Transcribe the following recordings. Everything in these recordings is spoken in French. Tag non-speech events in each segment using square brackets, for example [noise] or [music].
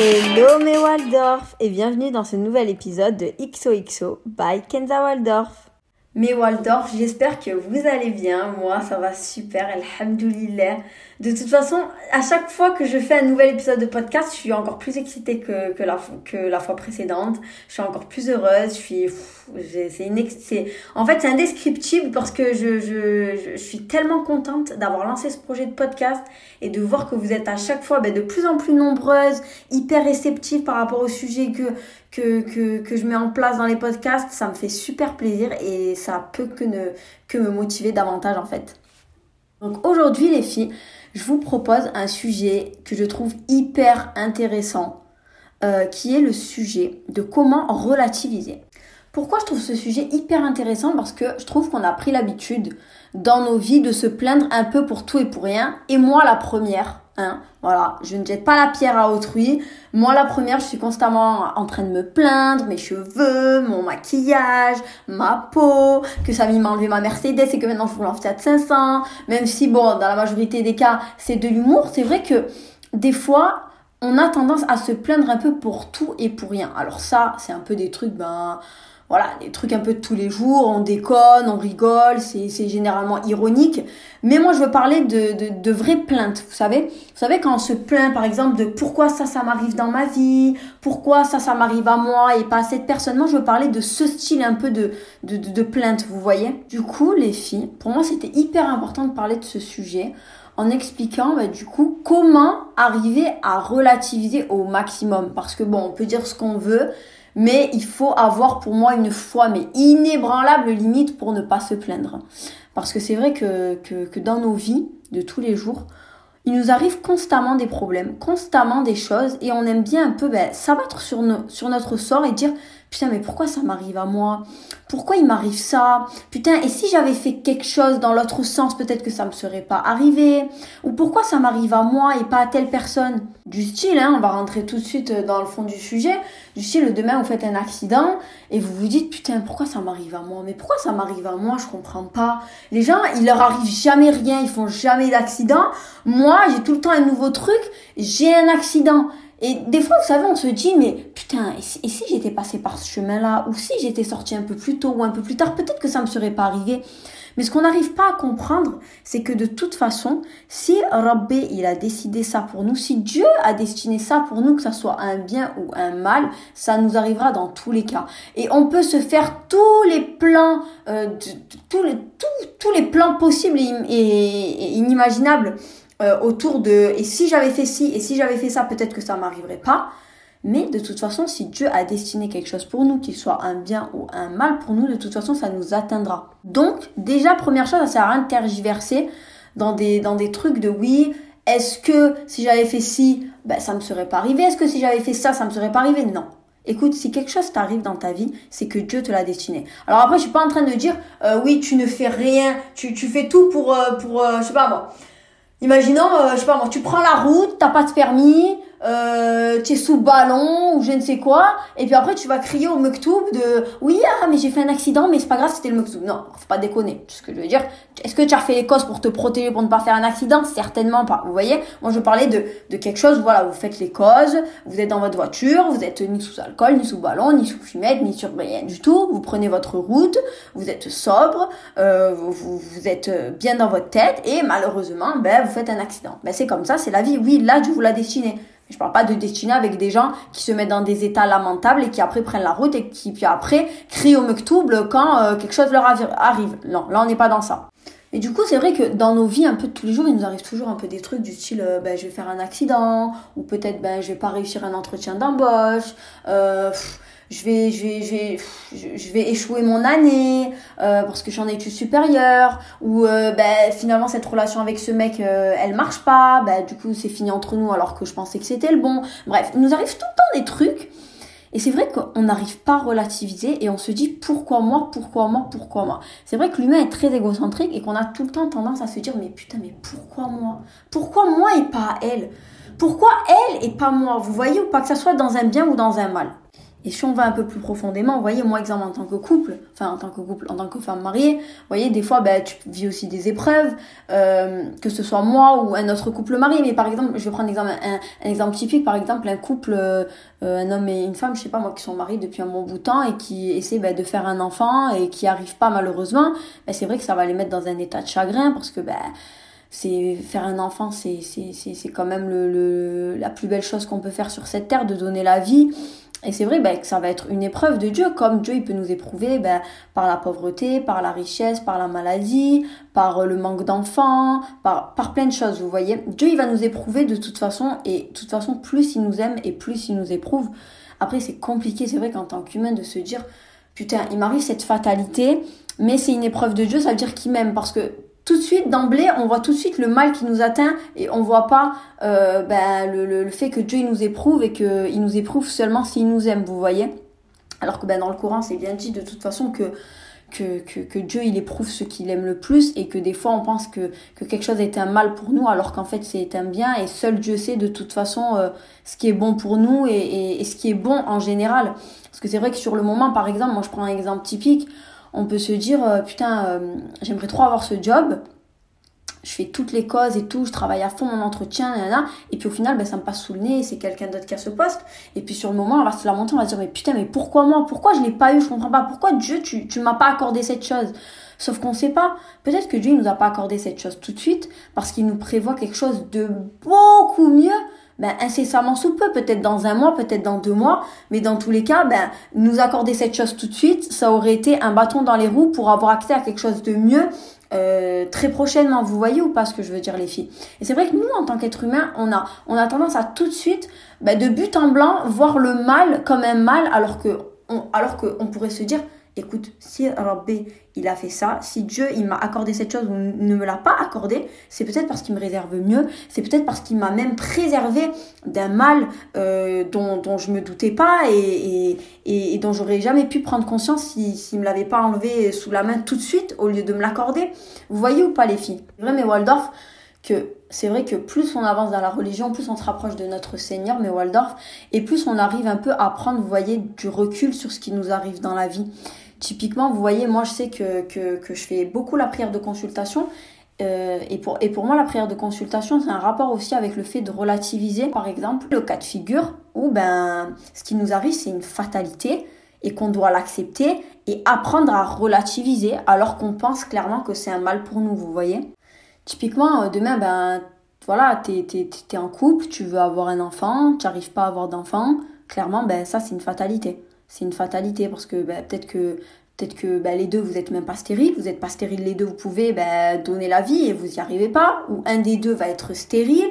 Hello mes Waldorf et bienvenue dans ce nouvel épisode de XOXO by Kenza Waldorf. Mes Waldorf, j'espère que vous allez bien. Moi, ça va super, alhamdoulilah. De toute façon, à chaque fois que je fais un nouvel épisode de podcast, je suis encore plus excitée que, la, fois précédente. Je suis encore plus heureuse. Je suis, c'est en fait, c'est indescriptible parce que je, suis tellement contente d'avoir lancé ce projet de podcast et de voir que vous êtes à chaque fois ben, de plus en plus nombreuses, hyper réceptives par rapport au sujet que je mets en place dans les podcasts. Ça me fait super plaisir et ça peut que, ne, que me motiver davantage en fait. Donc aujourd'hui les filles, je vous propose un sujet que je trouve hyper intéressant, euh, qui est le sujet de comment relativiser. Pourquoi je trouve ce sujet hyper intéressant? Parce que je trouve qu'on a pris l'habitude dans nos vies de se plaindre un peu pour tout et pour rien. Et moi, la première, hein, voilà, je ne jette pas la pierre à autrui. Moi, la première, je suis constamment en train de me plaindre, mes cheveux, mon maquillage, ma peau, que ça m'a enlevé ma Mercedes et que maintenant je roule en Fiat 500. Même si, bon, dans la majorité des cas, c'est de l'humour. C'est vrai que des fois, on a tendance à se plaindre un peu pour tout et pour rien. Alors ça, c'est un peu des trucs, ben voilà, des trucs un peu de tous les jours, on déconne, on rigole, c'est généralement ironique. Mais moi, je veux parler de, de, de vraies plaintes, vous savez. Vous savez, quand on se plaint, par exemple, de pourquoi ça, ça m'arrive dans ma vie, pourquoi ça, ça m'arrive à moi et pas à cette personne. Moi, je veux parler de ce style un peu de, de, de plainte, vous voyez. Du coup, les filles, pour moi, c'était hyper important de parler de ce sujet en expliquant bah, du coup comment arriver à relativiser au maximum. Parce que bon, on peut dire ce qu'on veut, mais il faut avoir pour moi une foi, mais inébranlable limite pour ne pas se plaindre. Parce que c'est vrai que, dans nos vies de tous les jours, il nous arrive constamment des problèmes, constamment des choses, et on aime bien un peu ben, s'abattre sur notre sort et dire Putain, mais pourquoi ça m'arrive à moi? Pourquoi il m'arrive ça? Putain, et si j'avais fait quelque chose dans l'autre sens, peut-être que ça me serait pas arrivé? Ou pourquoi ça m'arrive à moi et pas à telle personne? Du style, hein, on va rentrer tout de suite dans le fond du sujet. Du style, demain vous faites un accident et vous vous dites putain, pourquoi ça m'arrive à moi? Mais pourquoi ça m'arrive à moi? Je comprends pas. Les gens, il leur arrive jamais rien, ils font jamais d'accident. Moi, j'ai tout le temps un nouveau truc, j'ai un accident. Et des fois, vous savez, on se dit, mais putain, et si, j'étais passé par ce chemin-là, ou si j'étais sorti un peu plus tôt ou un peu plus tard, peut-être que ça me serait pas arrivé. Mais ce qu'on n'arrive pas à comprendre, c'est que de toute façon, si Rabbi, il a décidé ça pour nous, si Dieu a destiné ça pour nous, que ça soit un bien ou un mal, ça nous arrivera dans tous les cas. Et on peut se faire tous les plans, euh, tous, les, plans possibles et inimaginables euh, autour de et si j'avais fait ci et si j'avais fait ça, peut-être que ça m'arriverait pas. Mais de toute façon, si Dieu a destiné quelque chose pour nous, qu'il soit un bien ou un mal pour nous, de toute façon, ça nous atteindra. Donc, déjà, première chose, ça sert à rien de tergiverser dans des, dans des trucs de oui, est-ce que si j'avais fait ci, ben, ça me serait pas arrivé Est-ce que si j'avais fait ça, ça me serait pas arrivé? Non. Écoute, si quelque chose t'arrive dans ta vie, c'est que Dieu te l'a destiné. Alors après, je suis pas en train de dire, euh, oui, tu ne fais rien, tu, tu fais tout pour, euh, pour euh, je sais pas, bon, Imaginons, euh, je sais pas moi, tu prends la route, t'as pas de permis, euh, tu es sous ballon ou je ne sais quoi, et puis après tu vas crier au mektoub de oui ah mais j'ai fait un accident mais c'est pas grave c'était le mektoub. Non, faut pas déconner. Ce que je veux dire, est-ce que tu as fait les causes pour te protéger pour ne pas faire un accident? Certainement pas. Vous voyez, moi je parlais de de quelque chose. Voilà, vous faites les causes, vous êtes dans votre voiture, vous êtes ni sous alcool, ni sous ballon, ni sous fumette, ni sur rien du tout. Vous prenez votre route, vous êtes sobre, euh, vous, vous, êtes bien dans votre tête et malheureusement ben vous faites un accident. Ben c'est comme ça, c'est la vie. Oui, là Dieu vous l'a destiné. Je parle pas de destiné avec des gens qui se mettent dans des états lamentables et qui après prennent la route et qui puis après crient au mektoub quand euh, quelque chose leur arrive. Non, là on n'est pas dans ça. Et du coup, c'est vrai que dans nos vies un peu tous les jours, il nous arrive toujours un peu des trucs du style euh, ben, je vais faire un accident ou peut-être ben je vais pas réussir un entretien d'embauche. Euh, je vais, je vais, je vais, je vais échouer mon année euh, parce que j'en ai études supérieures ou euh, ben, finalement cette relation avec ce mec euh, elle marche pas, ben, du coup c'est fini entre nous alors que je pensais que c'était le bon. Bref, il nous arrive tout le temps des trucs et c'est vrai qu'on n'arrive pas à relativiser et on se dit pourquoi moi, pourquoi moi, pourquoi moi? C'est vrai que l'humain est très égocentrique et qu'on a tout le temps tendance à se dire mais putain mais pourquoi moi? Pourquoi moi et pas elle? Pourquoi elle et pas moi? Vous voyez ou pas que ça soit dans un bien ou dans un mal Et si on va un peu plus profondément, vous voyez, moi, exemple, en tant que couple, enfin, en tant que couple, en tant que femme mariée, vous voyez, des fois, ben, tu vis aussi des épreuves, euh, que ce soit moi ou un autre couple marié. Mais par exemple, je vais prendre un exemple, un, exemple typique, par exemple, un couple, euh, un homme et une femme, je sais pas moi, qui sont mariés depuis un bon bout de temps et qui essaient ben, de faire un enfant et qui arrivent pas malheureusement, ben, c'est vrai que ça va les mettre dans un état de chagrin parce que, ben, c'est faire un enfant c'est c'est c'est quand même le, le, la plus belle chose qu'on peut faire sur cette terre de donner la vie et c'est vrai ben, que ça va être une épreuve de Dieu, comme Dieu il peut nous éprouver ben, par la pauvreté, par la richesse, par la maladie, par euh, le manque d'enfants, par, par plein de choses, vous voyez. Dieu il va nous éprouver de toute façon, et de toute façon, plus il nous aime et plus il nous éprouve. Après, c'est compliqué, c'est vrai qu'en tant qu'humain, de se dire, putain, il m'arrive cette fatalité, mais c'est une épreuve de Dieu, ça veut dire qu'il m'aime, parce que tout de suite, d'emblée, on voit tout de suite le mal qui nous atteint et on voit pas euh, ben, le, fait que Dieu il nous éprouve et qu'il nous éprouve seulement s'il nous aime, vous voyez. Alors que ben, dans le Coran, c'est bien dit de toute façon que, que, Dieu il éprouve ce qu'il aime le plus et que des fois on pense que, que quelque chose est un mal pour nous alors qu'en fait c'est un bien et seul Dieu sait de toute façon euh, ce qui est bon pour nous et ce qui est bon en général. Parce que c'est vrai que sur le moment, par exemple, moi je prends un exemple typique, on peut se dire euh, putain euh, j'aimerais trop avoir ce job je fais toutes les causes et tout, je travaille à fond mon entretien, et puis au final, ben, ça me passe sous le nez, c'est quelqu'un d'autre qui a ce poste. Et puis sur le moment, on va se lamenter, on va se dire, mais putain, mais pourquoi moi? Pourquoi je l'ai pas eu? Je comprends pas. Pourquoi Dieu, tu, tu m'as pas accordé cette chose? Sauf qu'on sait pas. Peut-être que Dieu, il nous a pas accordé cette chose tout de suite, parce qu'il nous prévoit quelque chose de beaucoup mieux ben, incessamment sous peu, peut-être dans un mois, peut-être dans deux mois, mais dans tous les cas, ben, nous accorder cette chose tout de suite, ça aurait été un bâton dans les roues pour avoir accès à quelque chose de mieux euh, très prochainement. Vous voyez ou pas ce que je veux dire, les filles? Et c'est vrai que nous, en tant qu'être humain, on a, on a tendance à tout de suite, ben, de but en blanc, voir le mal comme un mal, alors que, on, alors qu'on pourrait se dire, écoute, si B, il a fait ça, si Dieu, il m'a accordé cette chose ou ne me l'a pas accordé, c'est peut-être parce qu'il me réserve mieux, c'est peut-être parce qu'il m'a même préservé d'un mal euh, dont, dont je me doutais pas et, et, et dont j'aurais jamais pu prendre conscience s'il si, ne me l'avait pas enlevé sous la main tout de suite au lieu de me l'accorder. Vous voyez ou pas les filles? Vrai mais Waldorf, que c'est vrai que plus on avance dans la religion, plus on se rapproche de notre Seigneur, mais Waldorf, et plus on arrive un peu à prendre, vous voyez, du recul sur ce qui nous arrive dans la vie. Typiquement, vous voyez, moi je sais que, que, que je fais beaucoup la prière de consultation. Euh, et, pour, et pour moi, la prière de consultation, c'est un rapport aussi avec le fait de relativiser, par exemple, le cas de figure où ben, ce qui nous arrive, c'est une fatalité et qu'on doit l'accepter et apprendre à relativiser alors qu'on pense clairement que c'est un mal pour nous, vous voyez. Typiquement, euh, demain, ben, voilà, t'es es, en couple, tu veux avoir un enfant, tu n'arrives pas à avoir d'enfant, clairement, ben, ça, c'est une fatalité c'est une fatalité parce que bah, peut-être que peut-être que bah, les deux vous êtes même pas stériles, vous êtes pas stériles les deux, vous pouvez bah, donner la vie et vous y arrivez pas, ou un des deux va être stérile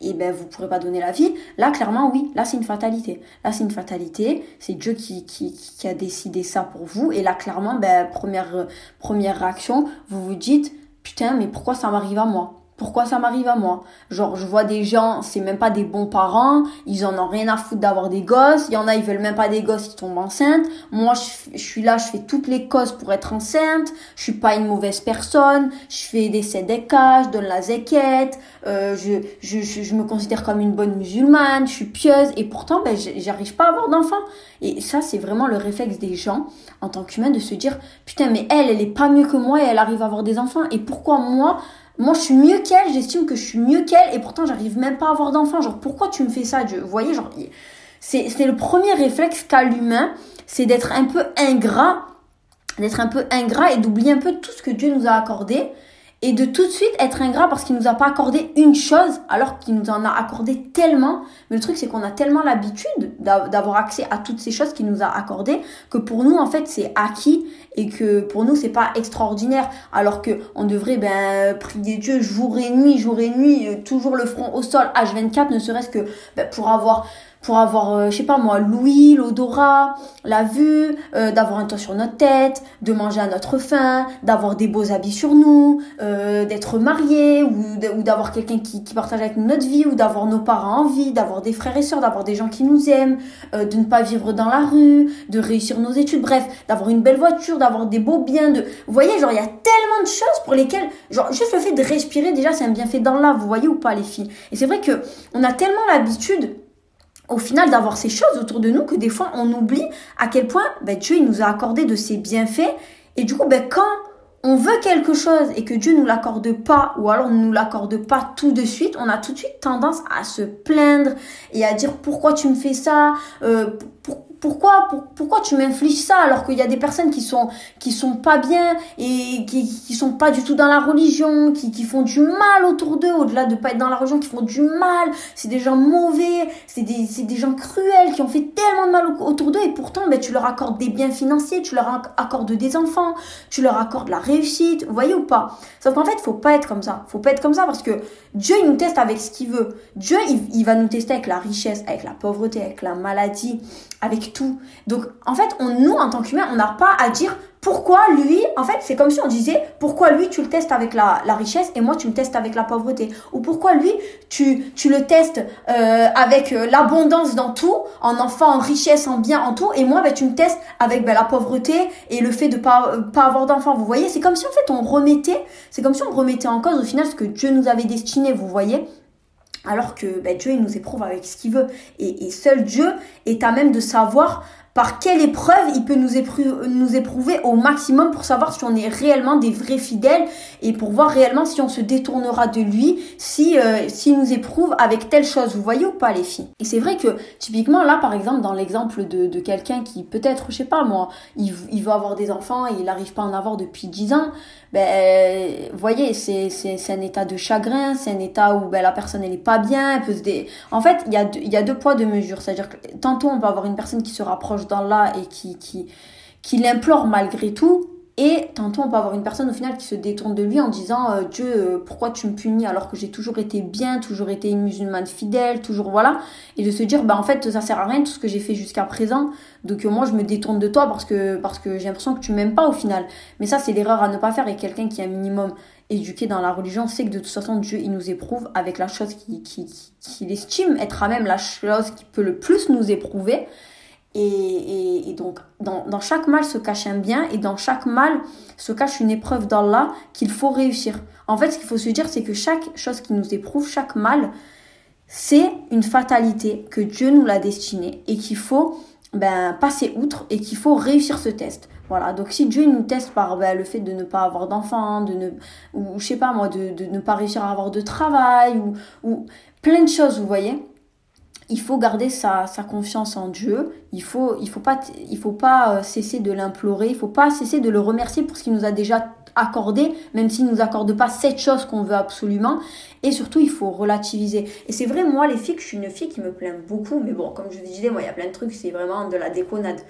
et ben vous pourrez pas donner la vie. Là clairement oui, là c'est une fatalité. Là c'est une fatalité, c'est Dieu qui, qui, qui a décidé ça pour vous et là clairement ben première première réaction, vous vous dites putain mais pourquoi ça m'arrive à moi? Pourquoi ça m'arrive à moi? Genre, je vois des gens, c'est même pas des bons parents, ils en ont rien à foutre d'avoir des gosses. Il y en a, ils veulent même pas des gosses, ils tombent enceintes. Moi, je, suis là, je fais toutes les causes pour être enceinte. Je suis pas une mauvaise personne. Je fais des sédécas, je donne la zéquette. Euh, je, je, je, me considère comme une bonne musulmane. Je suis pieuse. Et pourtant, ben, j'arrive pas à avoir d'enfants. Et ça, c'est vraiment le réflexe des gens, en tant qu'humain, de se dire, putain, mais elle, elle est pas mieux que moi et elle arrive à avoir des enfants. Et pourquoi moi moi je suis mieux qu'elle, j'estime que je suis mieux qu'elle et pourtant j'arrive même pas à avoir d'enfant. Genre pourquoi tu me fais ça Dieu? Vous voyez, genre c'est le premier réflexe qu'a l'humain, c'est d'être un peu ingrat, d'être un peu ingrat et d'oublier un peu tout ce que Dieu nous a accordé et de tout de suite être ingrat parce qu'il nous a pas accordé une chose alors qu'il nous en a accordé tellement. Mais le truc c'est qu'on a tellement l'habitude d'avoir accès à toutes ces choses qu'il nous a accordées que pour nous en fait c'est acquis et que pour nous c'est pas extraordinaire alors que on devrait ben prier Dieu jour et nuit, jour et nuit, euh, toujours le front au sol H24 ne serait-ce que ben, pour avoir pour avoir, euh, je sais pas moi, l'ouïe, l'odorat, la vue, euh, d'avoir un toit sur notre tête, de manger à notre faim, d'avoir des beaux habits sur nous, euh, d'être marié ou d'avoir quelqu'un qui, qui partage avec nous notre vie ou d'avoir nos parents en vie, d'avoir des frères et sœurs, d'avoir des gens qui nous aiment, de ne pas vivre dans la rue, de réussir nos études, bref, d'avoir une belle voiture, d'avoir des beaux biens, de... Vous voyez, genre, il y a tellement de choses pour lesquelles, genre, juste le fait de respirer, déjà, c'est un bienfait dans l'âme, vous voyez ou pas, les filles. Et c'est vrai que on a tellement l'habitude au final d'avoir ces choses autour de nous que des fois on oublie à quel point ben, Dieu il nous a accordé de ses bienfaits. Et du coup, ben, quand on veut quelque chose et que Dieu nous l'accorde pas ou alors ne nous l'accorde pas tout de suite, on a tout de suite tendance à se plaindre et à dire pourquoi tu me fais ça, euh, pourquoi, pourquoi tu m'infliges ça alors qu'il y a des personnes qui sont, qui sont pas bien et qui, qui sont pas du tout dans la religion, qui, qui font du mal autour d'eux, au-delà de pas être dans la religion, qui font du mal, c'est des gens mauvais, c'est des, c'est des gens cruels qui ont fait tellement de mal autour d'eux et pourtant, ben, tu leur accordes des biens financiers, tu leur accordes des enfants, tu leur accordes la réussite, vous voyez ou pas? Sauf qu'en fait, faut pas être comme ça. Faut pas être comme ça parce que Dieu, il nous teste avec ce qu'il veut. Dieu, il, il va nous tester avec la richesse, avec la pauvreté, avec la maladie, avec Donc, en fait, on, nous, en tant qu'humains, on n'a pas à dire pourquoi lui, en fait, c'est comme si on disait pourquoi lui tu le testes avec la, richesse et moi tu me testes avec la pauvreté. Ou pourquoi lui tu, tu le testes euh, avec euh, l'abondance dans tout, en enfant, en richesse, en bien, en tout, et moi ben, tu me testes avec ben, la pauvreté et le fait de pas, pas avoir d'enfant. Vous voyez, c'est comme si en fait on remettait, c'est comme si on remettait en cause au final ce que Dieu nous avait destiné, vous voyez. Alors que ben, Dieu, il nous éprouve avec ce qu'il veut. Et, seul Dieu est à même de savoir par quelle épreuve il peut nous, éprouver au maximum pour savoir si on est réellement des vrais fidèles et pour voir réellement si on se détournera de lui, si euh, s'il nous éprouve avec telle chose. Vous voyez ou pas les filles? Et c'est vrai que typiquement là, par exemple, dans l'exemple de, de quelqu'un qui peut-être, je sais pas moi, il, il veut avoir des enfants et il n'arrive pas à en avoir depuis 10 ans, ben, vous voyez, c'est, c'est, c'est un état de chagrin, c'est un état où ben, la personne elle est pas bien, elle peut se dé... En fait, il y a, il y a deux poids, deux mesures. C'est-à-dire que tantôt on peut avoir une personne qui se rapproche d'Allah et qui, qui, qui l'implore malgré tout, et tantôt, on peut avoir une personne au final qui se détourne de lui en disant euh, Dieu, euh, pourquoi tu me punis alors que j'ai toujours été bien, toujours été une musulmane fidèle, toujours voilà. Et de se dire, bah en fait, ça sert à rien tout ce que j'ai fait jusqu'à présent. Donc euh, moi, je me détourne de toi parce que, j'ai l'impression que tu m'aimes pas au final. Mais ça, c'est l'erreur à ne pas faire. Et quelqu'un qui est un minimum éduqué dans la religion sait que de toute façon, Dieu, il nous éprouve avec la chose qu'il qui, qui, estime être à même la chose qui peut le plus nous éprouver. Et, et, donc, dans, dans, chaque mal se cache un bien, et dans chaque mal se cache une épreuve d'Allah qu'il faut réussir. En fait, ce qu'il faut se dire, c'est que chaque chose qui nous éprouve, chaque mal, c'est une fatalité que Dieu nous l'a destinée et qu'il faut ben, passer outre et qu'il faut réussir ce test. Voilà, donc si Dieu nous teste par ben, le fait de ne pas avoir d'enfants, de ne, ou je sais pas moi, de, de ne pas réussir à avoir de travail, ou, ou plein de choses, vous voyez, il faut garder sa, sa, confiance en Dieu. Il faut, il faut pas, il faut pas euh, cesser de l'implorer. Il faut pas cesser de le remercier pour ce qu'il nous a déjà accordé, même s'il nous accorde pas cette chose qu'on veut absolument. Et surtout, il faut relativiser. Et c'est vrai, moi, les filles, je suis une fille qui me plaint beaucoup. Mais bon, comme je vous disais, moi, il y a plein de trucs, c'est vraiment de la déconnade.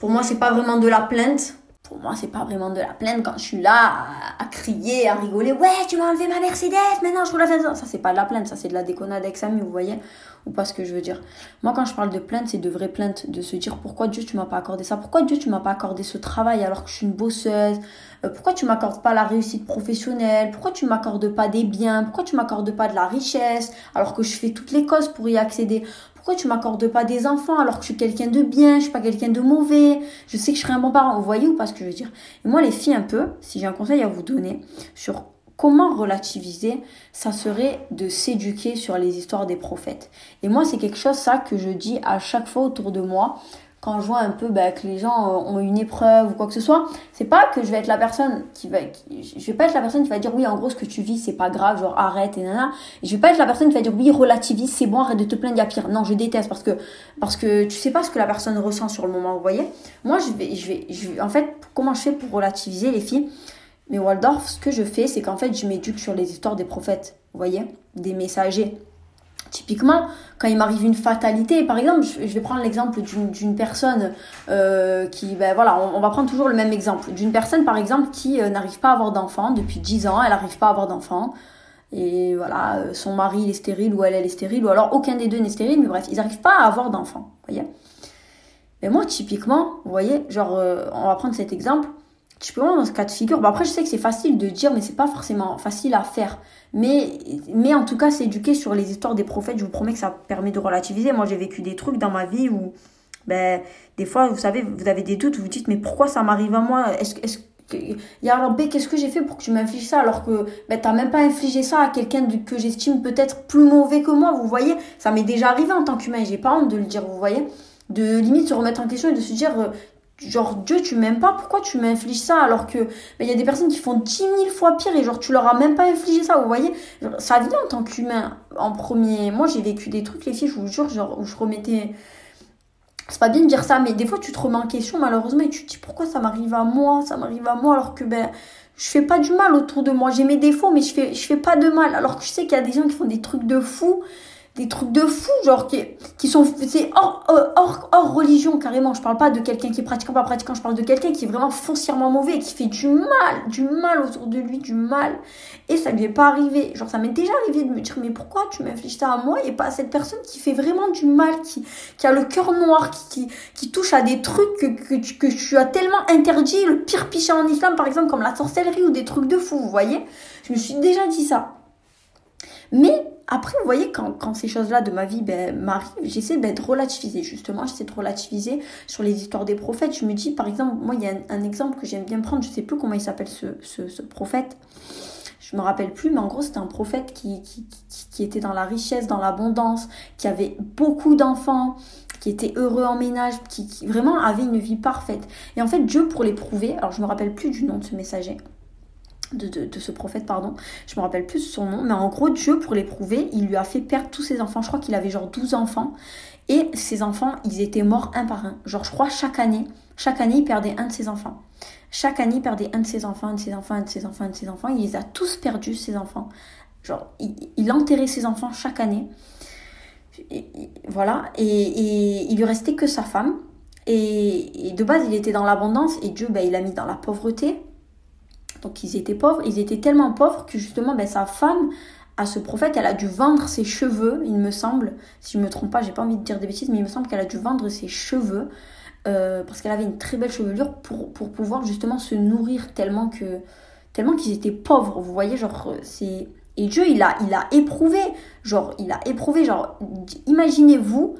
Pour moi, c'est pas vraiment de la plainte moi, c'est pas vraiment de la plainte. Quand je suis là à, crier, à rigoler. Ouais, tu m'as enlevé ma Mercedes, maintenant je roule la Ça, ça c'est pas de la plainte, ça c'est de la déconnade avec Samy, vous voyez Ou pas ce que je veux dire. Moi, quand je parle de plainte, c'est de vraies plaintes, de se dire pourquoi Dieu tu m'as pas accordé ça? Pourquoi Dieu tu m'as pas accordé ce travail alors que je suis une bosseuse? Euh, Pourquoi tu m'accordes pas la réussite professionnelle? Pourquoi tu m'accordes pas des biens? Pourquoi tu m'accordes pas de la richesse? Alors que je fais toutes les causes pour y accéder pourquoi tu m'accordes pas des enfants alors que je suis quelqu'un de bien, je suis pas quelqu'un de mauvais, je sais que je serai un bon parent. Vous voyez ou pas ce que je veux dire? Et moi, les filles, un peu, si j'ai un conseil à vous donner sur comment relativiser, ça serait de s'éduquer sur les histoires des prophètes. Et moi, c'est quelque chose, ça, que je dis à chaque fois autour de moi quand je vois un peu bah, que les gens euh, ont une épreuve ou quoi que ce soit, c'est pas que je vais être la personne qui va, je vais pas être la personne qui va dire oui en gros ce que tu vis c'est pas grave genre arrête et nana. Je vais pas être la personne qui va dire oui relativise c'est bon arrête de te plaindre il y a pire. Non je déteste parce que parce que tu sais pas ce que la personne ressent sur le moment vous voyez. Moi je vais je vais je en fait comment je fais pour relativiser les filles? Mais Waldorf ce que je fais c'est qu'en fait je m'éduque sur les histoires des prophètes vous voyez des messagers Typiquement, quand il m'arrive une fatalité, par exemple, je vais prendre l'exemple d'une personne euh, qui, ben voilà, on, va prendre toujours le même exemple. D'une personne, par exemple, qui euh, n'arrive pas à avoir d'enfant depuis 10 ans, elle n'arrive pas à avoir d'enfant. Et voilà, euh, son mari il est stérile ou elle, elle est stérile, ou alors aucun des deux n'est stérile, mais bref, ils n'arrivent pas à avoir d'enfant. voyez Et moi, typiquement, vous voyez, genre, on va prendre cet exemple typiquement dans ce cas de figure, bah après je sais que c'est facile de dire, mais c'est pas forcément facile à faire. Mais, mais en tout cas, s'éduquer sur les histoires des prophètes, je vous promets que ça permet de relativiser. Moi, j'ai vécu des trucs dans ma vie où, ben, des fois, vous savez, vous avez des doutes, vous vous dites, mais pourquoi ça m'arrive à moi? Est-ce est Ya qu'est-ce que j'ai fait pour que tu m'infliges ça alors que ben, t'as même pas infligé ça à quelqu'un que j'estime peut-être plus mauvais que moi, vous voyez? Ça m'est déjà arrivé en tant qu'humain. J'ai pas honte de le dire, vous voyez? De limite se remettre en question et de se dire, euh, genre Dieu, tu m'aimes pas, pourquoi tu m'infliges ça alors que il y a des personnes qui font dix mille fois pire et genre tu leur as même pas infligé ça, vous voyez? Ça vient en tant qu'humain en premier. Moi j'ai vécu des trucs, les filles, je vous jure, genre où je remettais c'est pas bien de dire ça, mais des fois tu te remets en question malheureusement et tu te dis pourquoi ça m'arrive à moi, ça m'arrive à moi alors que ben je fais pas du mal autour de moi. J'ai mes défauts, mais je fais, je fais pas de mal. Alors que je sais qu'il y a des gens qui font des trucs de fou des trucs de fou, genre qui, sont c'est hors, euh, hors, hors religion carrément. Je parle pas de quelqu'un qui est pratiquant pas pratiquant, je parle de quelqu'un qui est vraiment foncièrement mauvais, qui fait du mal, du mal autour de lui, du mal. Et ça lui est pas arrivé. Genre ça m'est déjà arrivé de me dire mais pourquoi tu m'infliges ça à moi et pas à cette personne qui fait vraiment du mal, qui, qui a le cœur noir, qui, qui, touche à des trucs que, que, tu, que tu as tellement interdit, le pire péché en islam par exemple comme la sorcellerie ou des trucs de fou, vous voyez? Je me suis déjà dit ça. Mais après, vous voyez, quand, ces choses-là de ma vie ben, m'arrivent, j'essaie ben, de relativiser, justement, j'essaie de relativiser sur les histoires des prophètes. Je me dis, par exemple, moi, il y a un, exemple que j'aime bien prendre, je sais plus comment il s'appelle ce, prophète, je me rappelle plus, mais en gros, c'était un prophète qui, qui, qui, était dans la richesse, dans l'abondance, qui avait beaucoup d'enfants, qui était heureux en ménage, qui, vraiment avait une vie parfaite. Et en fait, Dieu, pour l'éprouver, alors je me rappelle plus du nom de ce messager, de, ce prophète, pardon. Je me rappelle plus son nom, mais en gros, Dieu, pour l'éprouver, il lui a fait perdre tous ses enfants. Je crois qu'il avait genre 12 enfants. Et ses enfants, ils étaient morts un par un. Genre, je crois, chaque année, chaque année, il perdait un de ses enfants. Chaque année, il perdait un de ses enfants, un de ses enfants, un de ses enfants, un de ses enfants. Il les a tous perdus, ses enfants. Genre, il, enterrait ses enfants chaque année. voilà. Et, et, il lui restait que sa femme. Et, de base, il était dans l'abondance. Et Dieu, ben, il l'a mis dans la pauvreté donc ils étaient pauvres, ils étaient tellement pauvres que justement ben, sa femme, à ce prophète, elle a dû vendre ses cheveux, il me semble. Si je me trompe pas, j'ai pas envie de dire des bêtises, mais il me semble qu'elle a dû vendre ses cheveux euh, parce qu'elle avait une très belle chevelure pour, pouvoir justement se nourrir tellement que tellement qu'ils étaient pauvres. Vous voyez, genre c'est et Dieu il a il a éprouvé, genre il a éprouvé, genre imaginez-vous,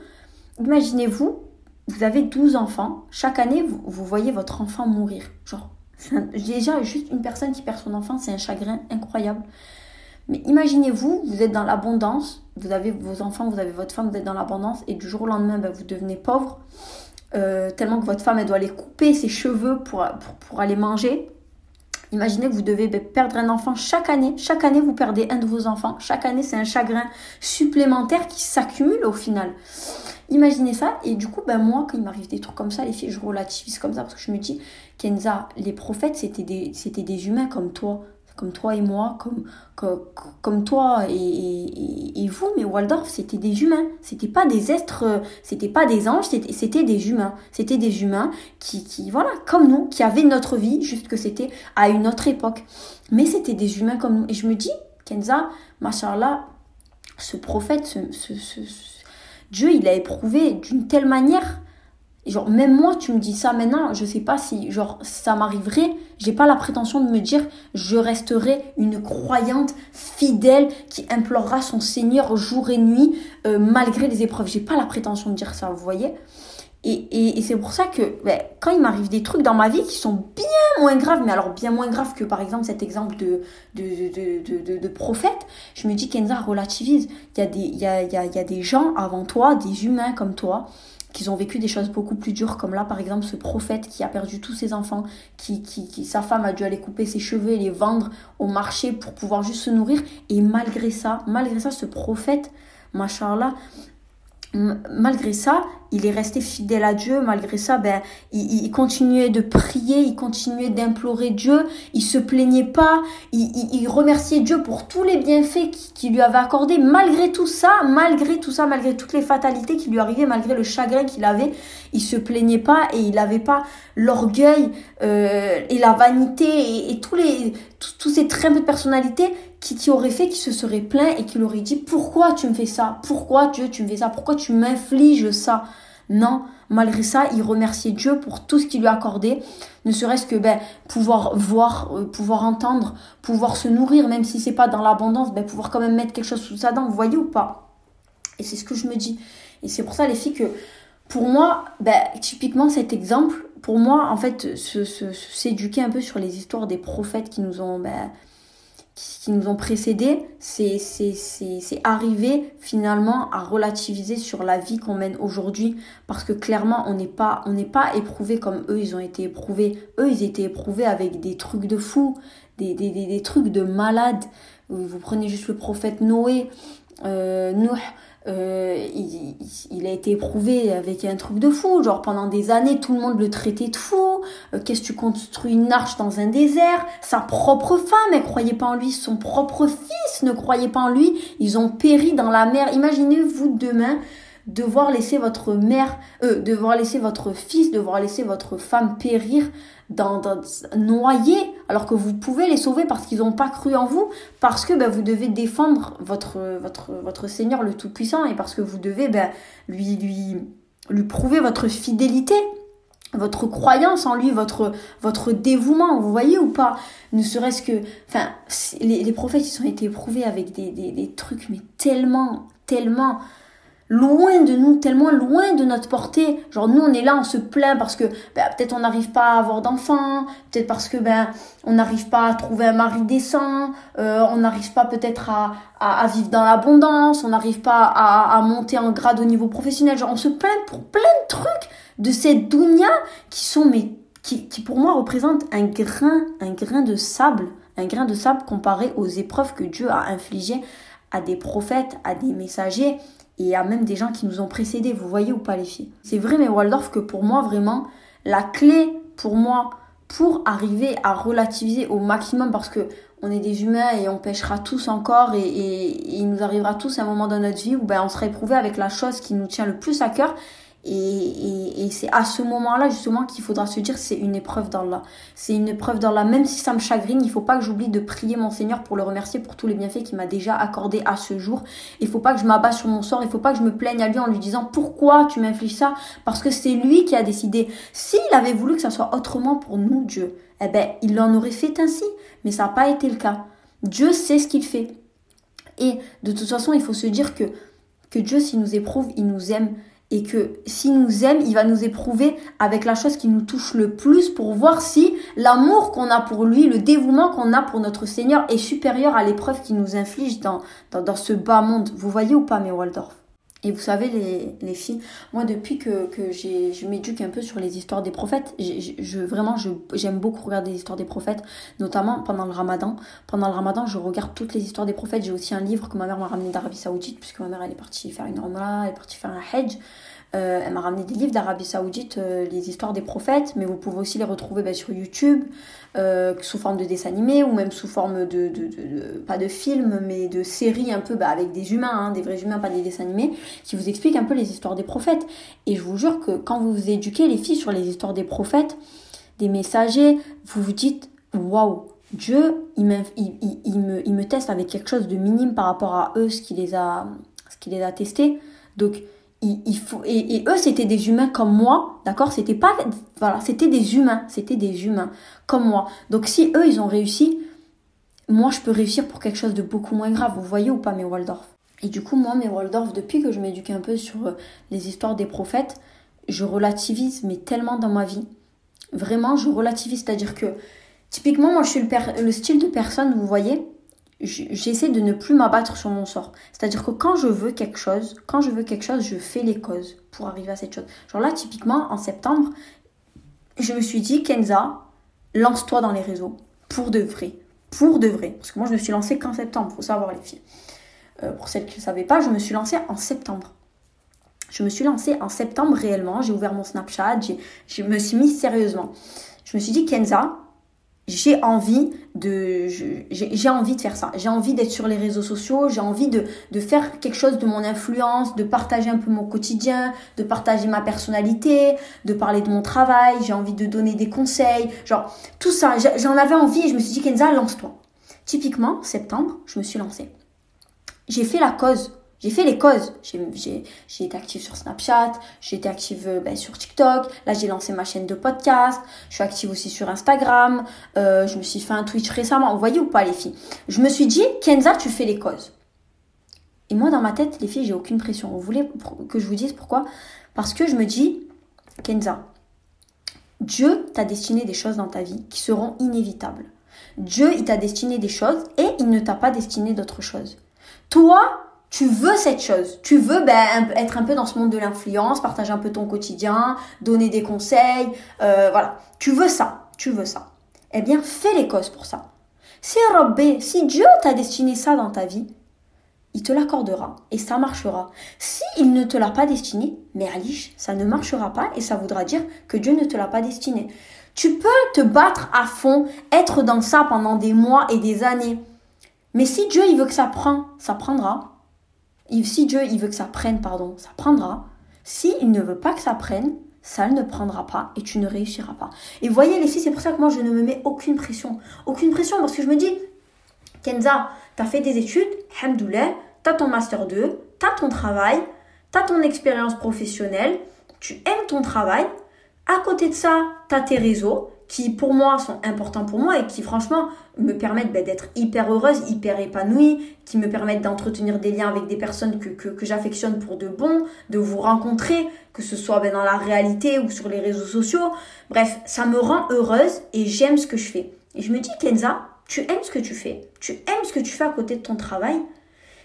imaginez-vous, vous avez 12 enfants, chaque année vous, vous voyez votre enfant mourir, genre Déjà, juste une personne qui perd son enfant, c'est un chagrin incroyable. Mais imaginez-vous, vous êtes dans l'abondance, vous avez vos enfants, vous avez votre femme, vous êtes dans l'abondance, et du jour au lendemain, ben, vous devenez pauvre, euh, tellement que votre femme, doit aller couper ses cheveux pour, aller manger. Imaginez que vous devez ben, perdre un enfant chaque année. Chaque année, vous perdez un de vos enfants. Chaque année, c'est un chagrin supplémentaire qui s'accumule au final. Imaginez ça. Et du coup, ben moi, quand il m'arrive des trucs comme ça, les filles, je relativise comme ça parce que je me dis, Kenza, les prophètes, c'était des, c'était des humains comme toi, comme toi et moi, comme, comme, toi et, et, vous, mais Waldorf, c'était des humains. C'était pas des êtres, c'était pas des anges, c'était, des humains. C'était des humains qui, qui, voilà, comme nous, qui avaient notre vie, juste que c'était à une autre époque. Mais c'était des humains comme nous. Et je me dis, Kenza, machallah, ce prophète, ce, ce, Dieu, il a éprouvé d'une telle manière Genre, même moi, tu me dis ça maintenant, je sais pas si, genre, ça m'arriverait. J'ai pas la prétention de me dire, je resterai une croyante fidèle qui implorera son Seigneur jour et nuit, euh, malgré les épreuves. J'ai pas la prétention de dire ça, vous voyez. Et, et, c'est pour ça que ben, quand il m'arrive des trucs dans ma vie qui sont bien moins graves, mais alors bien moins graves que par exemple cet exemple de, de, de, de, de prophète, je me dis Kenza relativise. Il y, a y a, il y a des gens avant toi, des humains comme toi, qu'ils ont vécu des choses beaucoup plus dures, comme là par exemple ce prophète qui a perdu tous ses enfants, qui, qui, qui, sa femme a dû aller couper ses cheveux et les vendre au marché pour pouvoir juste se nourrir. Et malgré ça, malgré ça, ce prophète, machallah, malgré ça, il est resté fidèle à Dieu. Malgré ça, ben, il, continuait de prier, il continuait d'implorer Dieu. Il se plaignait pas. Il, remerciait Dieu pour tous les bienfaits qu'il lui avait accordés. Malgré tout ça, malgré tout ça, malgré toutes les fatalités qui lui arrivaient, malgré le chagrin qu'il avait, il se plaignait pas et il n'avait pas l'orgueil euh, et la vanité et, tous les tous ces traits de personnalité qui, qui aurait fait qu'il se serait plaint et qu'il aurait dit pourquoi tu me fais ça? Pourquoi Dieu tu me fais ça? Pourquoi tu m'infliges ça? Non, malgré ça, il remerciait Dieu pour tout ce qu'il lui a accordé, ne serait-ce que ben, pouvoir voir, euh, pouvoir entendre, pouvoir se nourrir, même si c'est pas dans l'abondance, ben, pouvoir quand même mettre quelque chose sous sa dent, vous voyez ou pas? Et c'est ce que je me dis. Et c'est pour ça les filles que pour moi, ben, typiquement cet exemple, pour moi, en fait, s'éduquer un peu sur les histoires des prophètes qui nous ont, ben, qui, nous ont précédés, c'est arriver finalement à relativiser sur la vie qu'on mène aujourd'hui, parce que clairement, on n'est pas, on n'est pas éprouvé comme eux, ils ont été éprouvés. Eux, ils étaient éprouvés avec des trucs de fous, des, des, des, des trucs de malades. Vous prenez juste le prophète Noé, euh, euh, il, il, a été éprouvé avec un truc de fou. Genre pendant des années, tout le monde le traitait de fou. Euh, qu'est-ce que tu construis une arche dans un désert? Sa propre femme, elle croyait pas en lui. Son propre fils ne croyait pas en lui. Ils ont péri dans la mer. Imaginez-vous demain devoir laisser votre mère, euh, devoir laisser votre fils, devoir laisser votre femme périr dans, dans noyer, alors que vous pouvez les sauver parce qu'ils n'ont pas cru en vous, parce que ben, vous devez défendre votre, Seigneur le Tout-Puissant et parce que vous devez ben, lui, lui, lui prouver votre fidélité votre croyance en lui, votre, dévouement, vous voyez ou pas? Ne serait-ce que... Enfin, les, les prophètes, ils ont été éprouvés avec des trucs, mais tellement, tellement loin de nous, tellement loin de notre portée. Genre nous on est là, on se plaint parce que ben, peut-être on n'arrive pas à avoir d'enfants, peut-être parce que ben on n'arrive pas à trouver un mari décent, euh, on n'arrive pas peut-être à, à, vivre dans l'abondance, on n'arrive pas à, à, monter en grade au niveau professionnel. Genre on se plaint pour plein de trucs de cette dounia qui sont mais qui, qui pour moi représentent un grain, un grain de sable, un grain de sable comparé aux épreuves que Dieu a infligées à des prophètes, à des messagers et à même des gens qui nous ont précédés, vous voyez ou pas les filles. C'est vrai, mais Waldorf, que pour moi, vraiment, la clé pour moi, pour arriver à relativiser au maximum, parce que on est des humains et on pêchera tous encore, et, il nous arrivera tous un moment dans notre vie où ben, on sera éprouvé avec la chose qui nous tient le plus à cœur, et, et, et c'est à ce moment-là justement qu'il faudra se dire c'est une épreuve d'Allah. C'est une épreuve d'Allah. Même si ça me chagrine, il faut pas que j'oublie de prier mon Seigneur pour le remercier pour tous les bienfaits qu'il m'a déjà accordés à ce jour. Il faut pas que je m'abatte sur mon sort. Il faut pas que je me plaigne à lui en lui disant pourquoi tu m'infliges ça? Parce que c'est lui qui a décidé. S'il avait voulu que ça soit autrement pour nous, Dieu, eh ben il en aurait fait ainsi. Mais ça n'a pas été le cas. Dieu sait ce qu'il fait. Et de toute façon, il faut se dire que que Dieu, s'il nous éprouve, il nous aime et que s'il nous aime, il va nous éprouver avec la chose qui nous touche le plus pour voir si l'amour qu'on a pour lui, le dévouement qu'on a pour notre Seigneur est supérieur à l'épreuve qu'il nous inflige dans, ce bas monde. Vous voyez ou pas, mes Waldorf? Et vous savez, les, les, filles, moi, depuis que, que je m'éduque un peu sur les histoires des prophètes, je, je vraiment, j'aime beaucoup regarder les histoires des prophètes, notamment pendant le ramadan. Pendant le ramadan, je regarde toutes les histoires des prophètes. J'ai aussi un livre que ma mère m'a ramené d'Arabie Saoudite, puisque ma mère, elle est partie faire une Umrah, elle est partie faire un Hajj. Euh, elle m'a ramené des livres d'Arabie Saoudite, euh, les histoires des prophètes, mais vous pouvez aussi les retrouver bah, sur YouTube, euh, sous forme de dessins animés ou même sous forme de, de, pas de films, mais de séries un peu bah, avec des humains, hein, des vrais humains, pas des dessins animés, qui vous expliquent un peu les histoires des prophètes. Et je vous jure que quand vous éduquez les filles sur les histoires des prophètes, des messagers, vous vous dites waouh, Dieu, il, il, il, me, il me teste avec quelque chose de minime par rapport à eux, ce qui les a, ce les a testés. Donc il, faut et, eux c'était des humains comme moi d'accord? C'était pas voilà c'était des humains c'était des humains comme moi. Donc si eux ils ont réussi moi je peux réussir pour quelque chose de beaucoup moins grave vous voyez ou pas mes Waldorf? Et du coup moi mes Waldorf depuis que je m'éduque un peu sur euh, les histoires des prophètes je relativise mais tellement dans ma vie. Vraiment je relativise c'est à dire que typiquement moi je suis le, le style de personne vous voyez? J'essaie de ne plus m'abattre sur mon sort. C'est-à-dire que quand je veux quelque chose, quand je veux quelque chose, je fais les causes pour arriver à cette chose. Genre là, typiquement, en septembre, je me suis dit, Kenza, lance-toi dans les réseaux. Pour de vrai. Pour de vrai. Parce que moi, je me suis lancée qu'en septembre, faut savoir les filles. Euh, pour celles qui ne savaient pas, je me suis lancée en septembre. Je me suis lancée en septembre réellement. J'ai ouvert mon Snapchat. Je me suis mise sérieusement. Je me suis dit, Kenza, j'ai envie de j'ai envie de faire ça. J'ai envie d'être sur les réseaux sociaux j'ai envie de, de faire quelque chose de mon influence de partager un peu mon quotidien de partager ma personnalité de parler de mon travail j'ai envie de donner des conseils. Genre tout ça j'en avais envie et je me suis dit Kenza lance-toi. Typiquement septembre je me suis lancée. J'ai fait la cause j'ai fait les causes. J'ai été active sur Snapchat, j'ai été active euh, ben, sur TikTok. Là, j'ai lancé ma chaîne de podcast. Je suis active aussi sur Instagram. Euh, je me suis fait un Twitch récemment. Vous voyez ou pas, les filles? Je me suis dit, Kenza, tu fais les causes. Et moi, dans ma tête, les filles, j'ai aucune pression. Vous voulez que je vous dise pourquoi? Parce que je me dis, Kenza, Dieu t'a destiné des choses dans ta vie qui seront inévitables. Dieu, il t'a destiné des choses et il ne t'a pas destiné d'autres choses. Toi, tu veux cette chose. Tu veux ben, être un peu dans ce monde de l'influence, partager un peu ton quotidien, donner des conseils. Euh, voilà. Tu veux ça. Tu veux ça. Eh bien, fais les causes pour ça. Si Rabbi, si Dieu t'a destiné ça dans ta vie, il te l'accordera et ça marchera. Si il ne te l'a pas destiné, mais Alish, ça ne marchera pas et ça voudra dire que Dieu ne te l'a pas destiné. Tu peux te battre à fond, être dans ça pendant des mois et des années. Mais si Dieu il veut que ça prenne, ça prendra. Si Dieu il veut que ça prenne, pardon, ça prendra. Si il ne veut pas que ça prenne, ça ne prendra pas et tu ne réussiras pas. Et voyez les filles, c'est pour ça que moi je ne me mets aucune pression. Aucune pression parce que je me dis, Kenza, tu as fait des études, hamdoulah, tu as ton master 2, tu as ton travail, tu as ton expérience professionnelle, tu aimes ton travail. À côté de ça, tu as tes réseaux qui pour moi sont importants pour moi et qui franchement me permettent ben, d'être hyper heureuse, hyper épanouie, qui me permettent d'entretenir des liens avec des personnes que, que, j'affectionne pour de bon, de vous rencontrer, que ce soit ben, dans la réalité ou sur les réseaux sociaux. Bref, ça me rend heureuse et j'aime ce que je fais. Et je me dis, Kenza, tu aimes ce que tu fais, tu aimes ce que tu fais à côté de ton travail.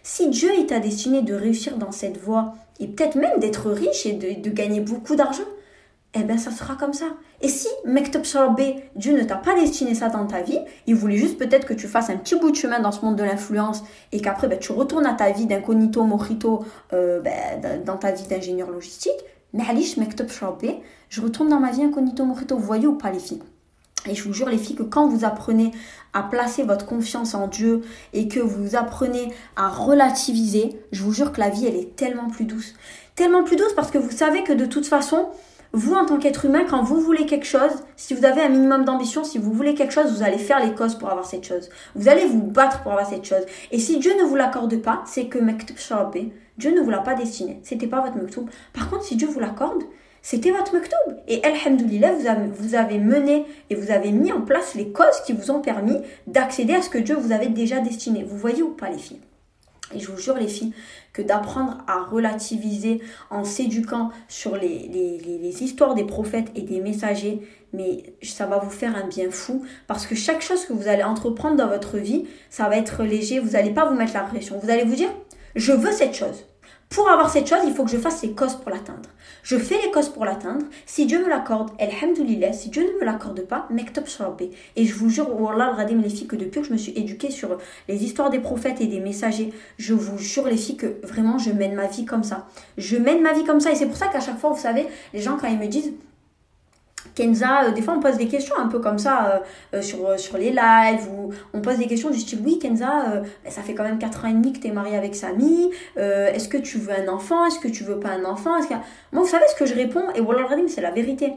Si Dieu t'a destiné de réussir dans cette voie et peut-être même d'être riche et de, gagner beaucoup d'argent, eh bien ça sera comme ça. Et si Mektub Dieu ne t'a pas destiné ça dans ta vie, il voulait juste peut-être que tu fasses un petit bout de chemin dans ce monde de l'influence et qu'après ben, tu retournes à ta vie d'incognito, mojito, euh, ben, dans ta vie d'ingénieur logistique, mais Alish Mektub je retourne dans ma vie incognito, mojito, vous voyez ou pas les filles? Et je vous jure les filles que quand vous apprenez à placer votre confiance en Dieu et que vous apprenez à relativiser, je vous jure que la vie elle est tellement plus douce. Tellement plus douce parce que vous savez que de toute façon, vous en tant qu'être humain, quand vous voulez quelque chose, si vous avez un minimum d'ambition, si vous voulez quelque chose, vous allez faire les causes pour avoir cette chose. Vous allez vous battre pour avoir cette chose. Et si Dieu ne vous l'accorde pas, c'est que Dieu ne vous l'a pas destiné. C'était pas votre mektoub. Par contre, si Dieu vous l'accorde, c'était votre maktoub. Et Alhamdoulilah, vous avez, vous avez mené et vous avez mis en place les causes qui vous ont permis d'accéder à ce que Dieu vous avait déjà destiné. Vous voyez ou pas les filles? Et je vous jure les filles que d'apprendre à relativiser en s'éduquant sur les, histoires des prophètes et des messagers, mais ça va vous faire un bien fou parce que chaque chose que vous allez entreprendre dans votre vie, ça va être léger, vous n'allez pas vous mettre la pression. Vous allez vous dire, je veux cette chose. Pour avoir cette chose, il faut que je fasse les causes pour l'atteindre. Je fais les causes pour l'atteindre. Si Dieu me l'accorde, alhamdoulilah. Si Dieu ne me l'accorde pas, mektub sharabé. Et je vous jure, Wallah al les filles, que depuis que je me suis éduquée sur les histoires des prophètes et des messagers, je vous jure, les filles, que vraiment, je mène ma vie comme ça. Je mène ma vie comme ça. Et c'est pour ça qu'à chaque fois, vous savez, les gens, quand ils me disent, Kenza, euh, des fois on pose des questions un peu comme ça euh, euh, sur, sur les lives ou on pose des questions du style oui Kenza, ben, ça fait quand même 4 ans et demi que tu es mariée avec Samy, est-ce que tu veux un enfant, est-ce que tu veux pas un enfant Moi vous savez ce que je réponds et voilà c'est la vérité.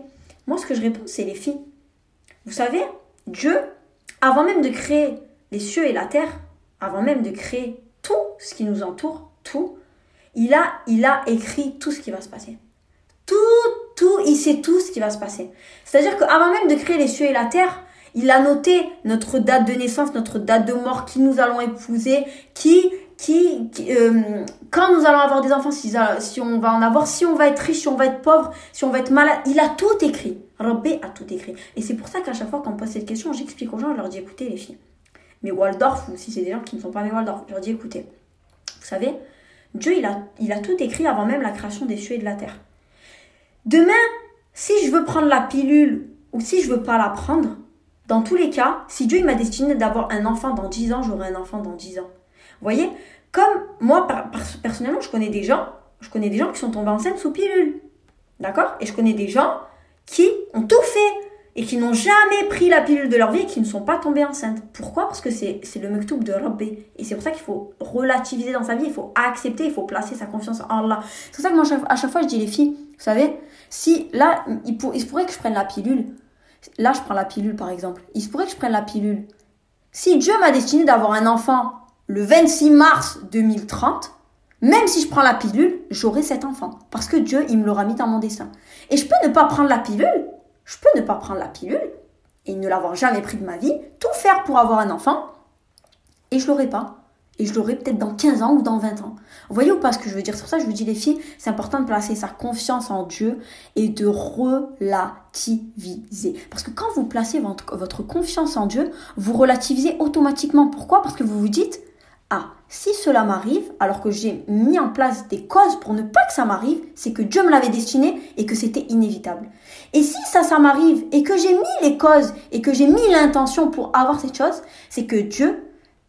Moi ce que je réponds c'est les filles. Vous savez, Dieu, avant même de créer les cieux et la terre, avant même de créer tout ce qui nous entoure, tout, il a, il a écrit tout ce qui va se passer. Tout il sait tout ce qui va se passer. C'est-à-dire qu'avant même de créer les cieux et la terre, il a noté notre date de naissance, notre date de mort, qui nous allons épouser, qui, qui, euh, quand nous allons avoir des enfants, si, si, on va en avoir, si on va être riche, si on va être pauvre, si on va être malade. Il a tout écrit. Rabbi a tout écrit. Et c'est pour ça qu'à chaque fois qu'on pose cette question, j'explique aux gens, je leur dis écoutez les filles, mais Waldorf, ou si c'est des gens qui ne sont pas mes Waldorf, je leur dis écoutez, vous savez, Dieu il a, il a tout écrit avant même la création des cieux et de la terre. Demain, si je veux prendre la pilule ou si je veux pas la prendre, dans tous les cas, si Dieu m'a destiné d'avoir un enfant dans 10 ans, j'aurai un enfant dans 10 ans. Vous voyez Comme moi, personnellement, je connais des gens, je connais des gens qui sont tombés enceintes sous pilule. D'accord? Et je connais des gens qui ont tout fait et qui n'ont jamais pris la pilule de leur vie et qui ne sont pas tombés enceintes. Pourquoi? Parce que c'est le mektoub de Rabbi. Et c'est pour ça qu'il faut relativiser dans sa vie, il faut accepter, il faut placer sa confiance en Allah. C'est pour ça que moi, à chaque fois, je dis les filles, vous savez, si là, il, il se pourrait que je prenne la pilule. Là, je prends la pilule, par exemple. Il se pourrait que je prenne la pilule. Si Dieu m'a destiné d'avoir un enfant le 26 mars 2030, même si je prends la pilule, j'aurai cet enfant. Parce que Dieu, il me l'aura mis dans mon dessin. Et je peux ne pas prendre la pilule je peux ne pas prendre la pilule et ne l'avoir jamais pris de ma vie, tout faire pour avoir un enfant, et je l'aurai pas. et je l'aurai peut-être dans 15 ans ou dans 20 ans. Vous voyez ou pas ce que je veux dire Sur ça, je vous dis les filles, c'est important de placer sa confiance en Dieu et de relativiser. Parce que quand vous placez votre, votre confiance en Dieu, vous relativisez automatiquement. Pourquoi? Parce que vous vous dites, ah, si cela m'arrive, alors que j'ai mis en place des causes pour ne pas que ça m'arrive, c'est que Dieu me l'avait destiné et que c'était inévitable. Et si ça, ça m'arrive et que j'ai mis les causes et que j'ai mis l'intention pour avoir cette chose, c'est que Dieu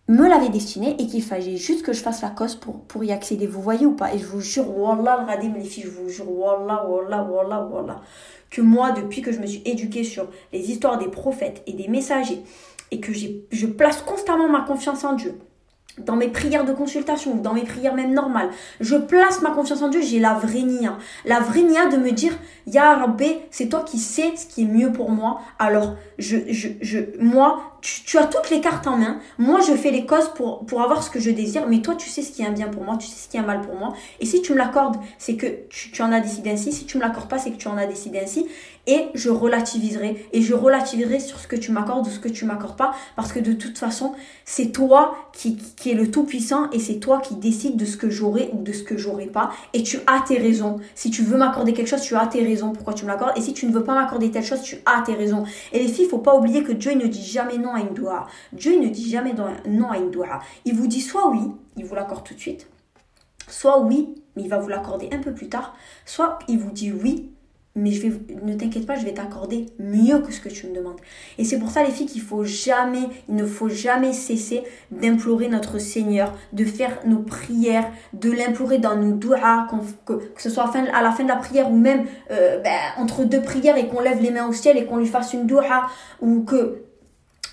me l'avait destiné et qu'il fallait juste que je fasse la cause pour, pour y accéder. Vous voyez ou pas? Et je vous jure, Wallah, radim les filles, je vous jure, Wallah, Wallah, Wallah, Wallah, que moi, depuis que je me suis éduquée sur les histoires des prophètes et des messagers, et que je place constamment ma confiance en Dieu, dans mes prières de consultation, dans mes prières même normales, je place ma confiance en Dieu, j'ai la vraie nia. La vraie nia de me dire, Ya c'est toi qui sais ce qui est mieux pour moi. Alors, je, je, je, moi, tu, as toutes les cartes en main. Moi, je fais les causes pour, avoir ce que je désire. Mais toi, tu sais ce qui est un bien pour moi. Tu sais ce qui est mal pour moi. Et si tu me l'accordes, c'est que tu, en as décidé ainsi. Si tu me l'accordes pas, c'est que tu en as décidé ainsi. Et je relativiserai. Et je relativiserai sur ce que tu m'accordes ou ce que tu m'accordes pas. Parce que de toute façon, c'est toi qui, qui est le tout-puissant. Et c'est toi qui décides de ce que j'aurai ou de ce que j'aurai pas. Et tu as tes raisons. Si tu veux m'accorder quelque chose, tu as tes raisons pourquoi tu me l'accordes. Et si tu ne veux pas m'accorder telle chose, tu as tes raisons. Et les filles, faut pas oublier que Dieu ne dit jamais non à une doua. Dieu ne dit jamais non à une doua. Il vous dit soit oui, il vous l'accorde tout de suite, soit oui, mais il va vous l'accorder un peu plus tard, soit il vous dit oui, mais je vais, ne t'inquiète pas, je vais t'accorder mieux que ce que tu me demandes. Et c'est pour ça, les filles, qu'il faut jamais, il ne faut jamais cesser d'implorer notre Seigneur, de faire nos prières, de l'implorer dans nos doigts, que, ce soit à, la fin de la prière ou même euh, ben, entre deux prières et qu'on lève les mains au ciel et qu'on lui fasse une doua ou que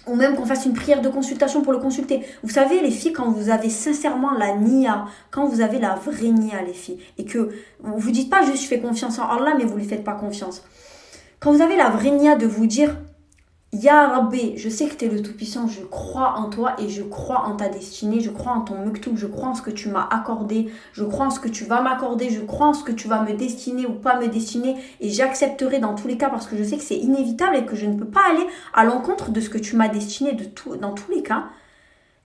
ou même qu'on fasse une prière de consultation pour le consulter. Vous savez, les filles, quand vous avez sincèrement la nia, quand vous avez la vraie nia, les filles, et que vous vous dites pas juste je fais confiance en Allah, mais vous ne lui faites pas confiance. Quand vous avez la vraie nia de vous dire Ya je sais que tu es le Tout-Puissant, je crois en toi et je crois en ta destinée, je crois en ton muktoub, je crois en ce que tu m'as accordé, je crois en ce que tu vas m'accorder, je crois en ce que tu vas me destiner ou pas me destiner et j'accepterai dans tous les cas parce que je sais que c'est inévitable et que je ne peux pas aller à l'encontre de ce que tu m'as destiné de tout, dans tous les cas.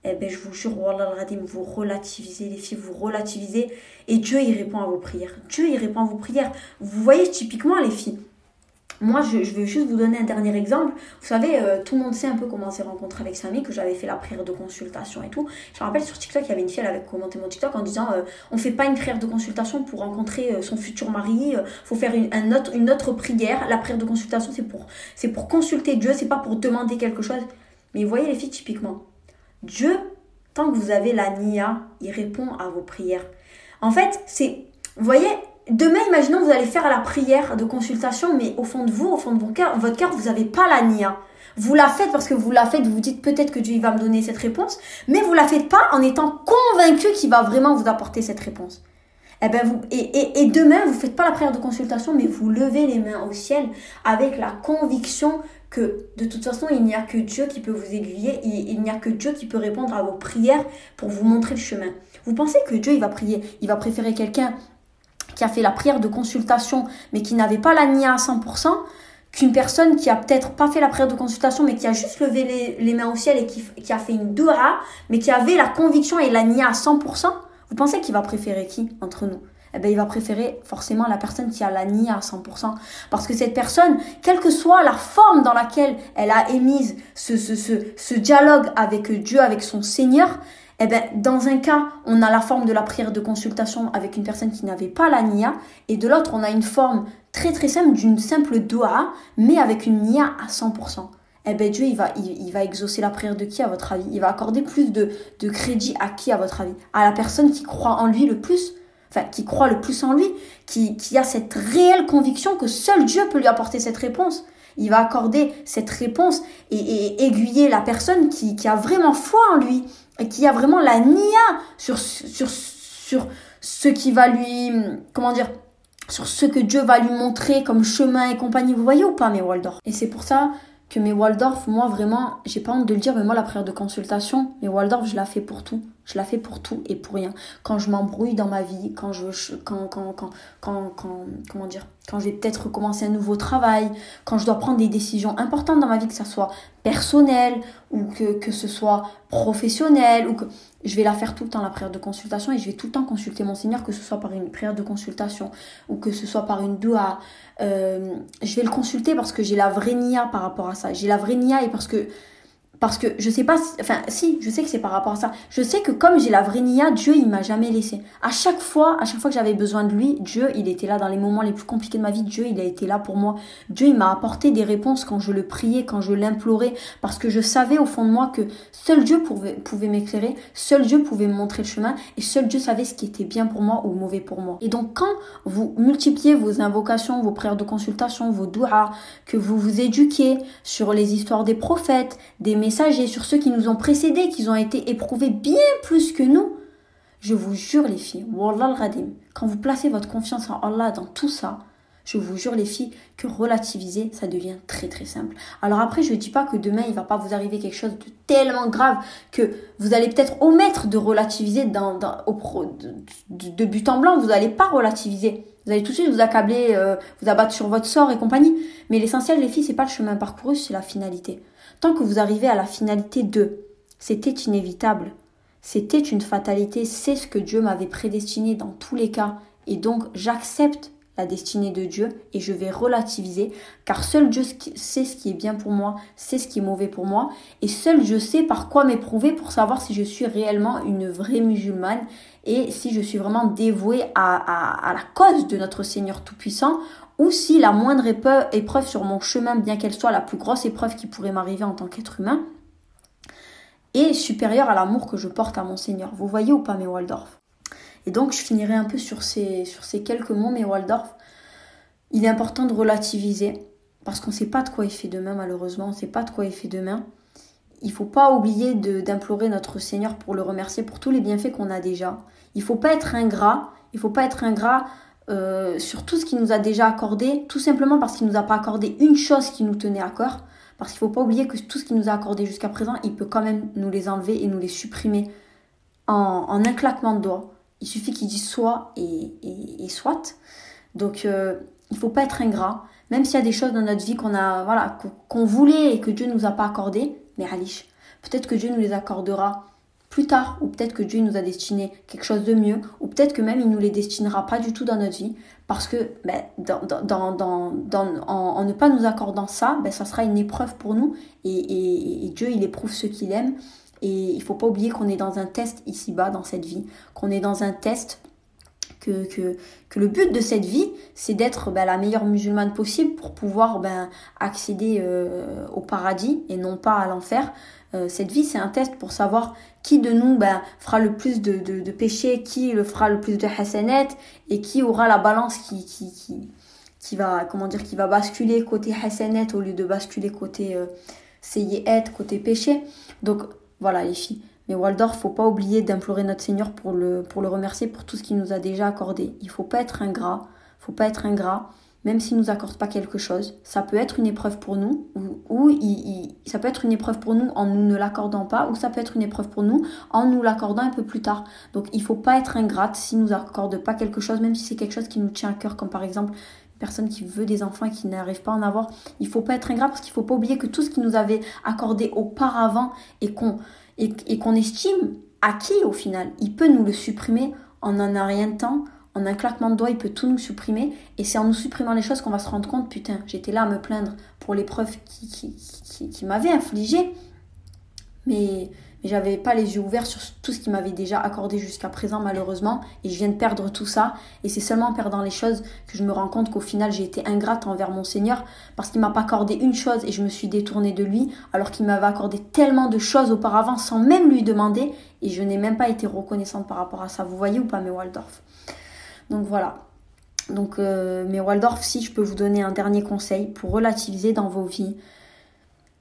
Eh bien, je vous jure, vous relativisez les filles, vous relativisez et Dieu y répond à vos prières. Dieu y répond à vos prières. Vous voyez typiquement les filles moi, je, vais juste vous donner un dernier exemple. Vous savez, euh, tout le monde sait un peu comment on s'est rencontré avec Samy, que j'avais fait la prière de consultation et tout. Je me rappelle sur TikTok, il y avait une fille, elle avait commenté mon TikTok en disant euh, on fait pas une prière de consultation pour rencontrer euh, son futur mari, il faut faire une, un autre, une autre prière. La prière de consultation, c'est pour, c'est pour consulter Dieu, c'est pas pour demander quelque chose. Mais vous voyez les filles, typiquement, Dieu, tant que vous avez la Nia, il répond à vos prières. En fait, c'est, vous voyez, demain, imaginons, vous allez faire la prière de consultation, mais au fond de vous, au fond de votre cœur, vous n'avez pas la nia. Vous la faites parce que vous la faites, vous vous dites peut-être que Dieu va me donner cette réponse, mais vous la faites pas en étant convaincu qu'il va vraiment vous apporter cette réponse. Eh ben vous, et, et, et demain, vous faites pas la prière de consultation, mais vous levez les mains au ciel avec la conviction que de toute façon, il n'y a que Dieu qui peut vous aiguiller, il, il n'y a que Dieu qui peut répondre à vos prières pour vous montrer le chemin. Vous pensez que Dieu, il va prier, il va préférer quelqu'un qui a fait la prière de consultation, mais qui n'avait pas la nia à 100%, qu'une personne qui a peut-être pas fait la prière de consultation, mais qui a juste levé les, mains au ciel et qui, qui, a fait une dua, mais qui avait la conviction et la nia à 100%, vous pensez qu'il va préférer qui entre nous? Eh bien, il va préférer forcément la personne qui a la nia à 100%. Parce que cette personne, quelle que soit la forme dans laquelle elle a émise ce, ce, ce, ce dialogue avec Dieu, avec son Seigneur, eh ben, dans un cas, on a la forme de la prière de consultation avec une personne qui n'avait pas la nia, et de l'autre, on a une forme très très simple d'une simple doa, mais avec une nia à 100%. Eh ben Dieu, il va, il, va exaucer la prière de qui à votre avis? Il va accorder plus de, de crédit à qui à votre avis? À la personne qui croit en lui le plus Enfin, qui croit le plus en lui, qui, qui a cette réelle conviction que seul Dieu peut lui apporter cette réponse? Il va accorder cette réponse et, aiguiller la personne qui, qui a vraiment foi en lui, et qui a vraiment la nia sur, sur, sur ce qui va lui, comment dire, sur ce que Dieu va lui montrer comme chemin et compagnie. Vous voyez ou pas mes Waldorf? Et c'est pour ça que mes Waldorf, moi vraiment, j'ai pas honte de le dire, mais moi la prière de consultation, mes Waldorf, je la fais pour tout. Je la fais pour tout et pour rien. Quand je m'embrouille dans ma vie, quand je quand, comment dire, quand je vais peut-être recommencer un nouveau travail, quand je dois prendre des décisions importantes dans ma vie, que ce soit personnel ou que, que ce soit professionnel ou que je vais la faire tout le temps la prière de consultation et je vais tout le temps consulter mon Seigneur, que ce soit par une prière de consultation ou que ce soit par une doua. Euh, je vais le consulter parce que j'ai la vraie nia par rapport à ça. J'ai la vraie nia et parce que parce que je sais pas, enfin si, je sais que c'est par rapport à ça. Je sais que comme j'ai la vraie nia, Dieu il m'a jamais laissé. À chaque fois, à chaque fois que j'avais besoin de lui, Dieu il était là dans les moments les plus compliqués de ma vie. Dieu il a été là pour moi. Dieu il m'a apporté des réponses quand je le priais, quand je l'implorais, parce que je savais au fond de moi que seul Dieu pouvait, pouvait m'éclairer, seul Dieu pouvait me montrer le chemin et seul Dieu savait ce qui était bien pour moi ou mauvais pour moi. Et donc quand vous multipliez vos invocations, vos prières de consultation, vos douas, que vous vous éduquez sur les histoires des prophètes, des messages sur ceux qui nous ont précédés, qui ont été éprouvés bien plus que nous. Je vous jure les filles, Wallah al quand vous placez votre confiance en Allah dans tout ça, je vous jure les filles que relativiser, ça devient très très simple. Alors après, je ne dis pas que demain, il va pas vous arriver quelque chose de tellement grave que vous allez peut-être omettre de relativiser dans, de, but en blanc. Vous n'allez pas relativiser. Vous allez tout de suite vous accabler, euh, vous abattre sur votre sort et compagnie. Mais l'essentiel, les filles, c'est pas le chemin parcouru, c'est la finalité. Que vous arrivez à la finalité de c'était inévitable, c'était une fatalité, c'est ce que Dieu m'avait prédestiné dans tous les cas, et donc j'accepte la destinée de Dieu et je vais relativiser car seul Dieu sait ce qui est bien pour moi, c'est ce qui est mauvais pour moi et seul Dieu sait par quoi m'éprouver pour savoir si je suis réellement une vraie musulmane et si je suis vraiment dévouée à, à la cause de notre Seigneur Tout-Puissant ou si la moindre épreuve sur mon chemin, bien qu'elle soit la plus grosse épreuve qui pourrait m'arriver en tant qu'être humain, est supérieure à l'amour que je porte à mon Seigneur. Vous voyez ou pas mes Waldorf? Et donc je finirai un peu sur ces, quelques mots, mes Waldorf. Il est important de relativiser, parce qu'on ne sait pas de quoi il fait demain, malheureusement, on ne sait pas de quoi il fait demain. Il ne faut pas oublier d'implorer notre Seigneur pour le remercier pour tous les bienfaits qu'on a déjà. Il ne faut pas être ingrat, il ne faut pas être ingrat euh, sur tout ce qu'il nous a déjà accordé, tout simplement parce qu'il nous a pas accordé une chose qui nous tenait à cœur. Parce qu'il faut pas oublier que tout ce qu'il nous a accordé jusqu'à présent, il peut quand même nous les enlever et nous les supprimer en, un claquement de doigts. Il suffit qu'il dise soit et, et, soit. Donc euh, il faut pas être ingrat. Même s'il y a des choses dans notre vie qu'on a, voilà, qu'on voulait et que Dieu nous a pas accordé, mais Alish, peut-être que Dieu nous les accordera plus tard, ou peut-être que Dieu nous a destiné quelque chose de mieux, ou peut-être que même il nous les destinera pas du tout dans notre vie, parce que ben, en, ne pas nous accordant ça, ben, ça sera une épreuve pour nous, et, Dieu il éprouve ceux qu'il aime, et il faut pas oublier qu'on est dans un test ici-bas dans cette vie, qu'on est dans un test que, que, le but de cette vie, c'est d'être ben, la meilleure musulmane possible pour pouvoir ben, accéder euh, au paradis et non pas à l'enfer. Euh, cette vie, c'est un test pour savoir qui de nous ben, fera le plus de, de, péchés, qui le fera le plus de hasanet et qui aura la balance qui, qui, qui, qui, va, comment dire, qui va basculer côté hasanet au lieu de basculer côté euh, côté péché. Donc voilà les filles. Mais Waldorf, faut pas oublier d'implorer notre Seigneur pour le, pour le remercier pour tout ce qu'il nous a déjà accordé. Il faut pas être ingrat, faut pas être ingrat même s'il nous accorde pas quelque chose. Ça peut être une épreuve pour nous, ou, ça peut être une épreuve pour nous en nous ne l'accordant pas, ou ça peut être une épreuve pour nous en nous l'accordant un peu plus tard. Donc il faut pas être ingrate s'il nous accorde pas quelque chose, même si c'est quelque chose qui nous tient à cœur, comme par exemple une personne qui veut des enfants et qui n'arrive pas à en avoir. Il faut pas être ingrat parce qu'il faut pas oublier que tout ce qu'il nous avait accordé auparavant et qu'on et, qu'on estime acquis au final, il peut nous le supprimer en un rien de temps en un claquement de doigts, il peut tout nous supprimer. Et c'est en nous supprimant les choses qu'on va se rendre compte, putain, j'étais là à me plaindre pour l'épreuve qui, qui, qui, qui m'avait infligé. Mais, mais j'avais pas les yeux ouverts sur tout ce qui m'avait déjà accordé jusqu'à présent, malheureusement. Et je viens de perdre tout ça. Et c'est seulement en perdant les choses que je me rends compte qu'au final, j'ai été ingrate envers mon Seigneur parce qu'il m'a pas accordé une chose et je me suis détournée de lui alors qu'il m'avait accordé tellement de choses auparavant sans même lui demander. Et je n'ai même pas été reconnaissante par rapport à ça. Vous voyez ou pas, mes Waldorf? Donc voilà. Donc, euh, mais Waldorf, si je peux vous donner un dernier conseil pour relativiser dans vos vies,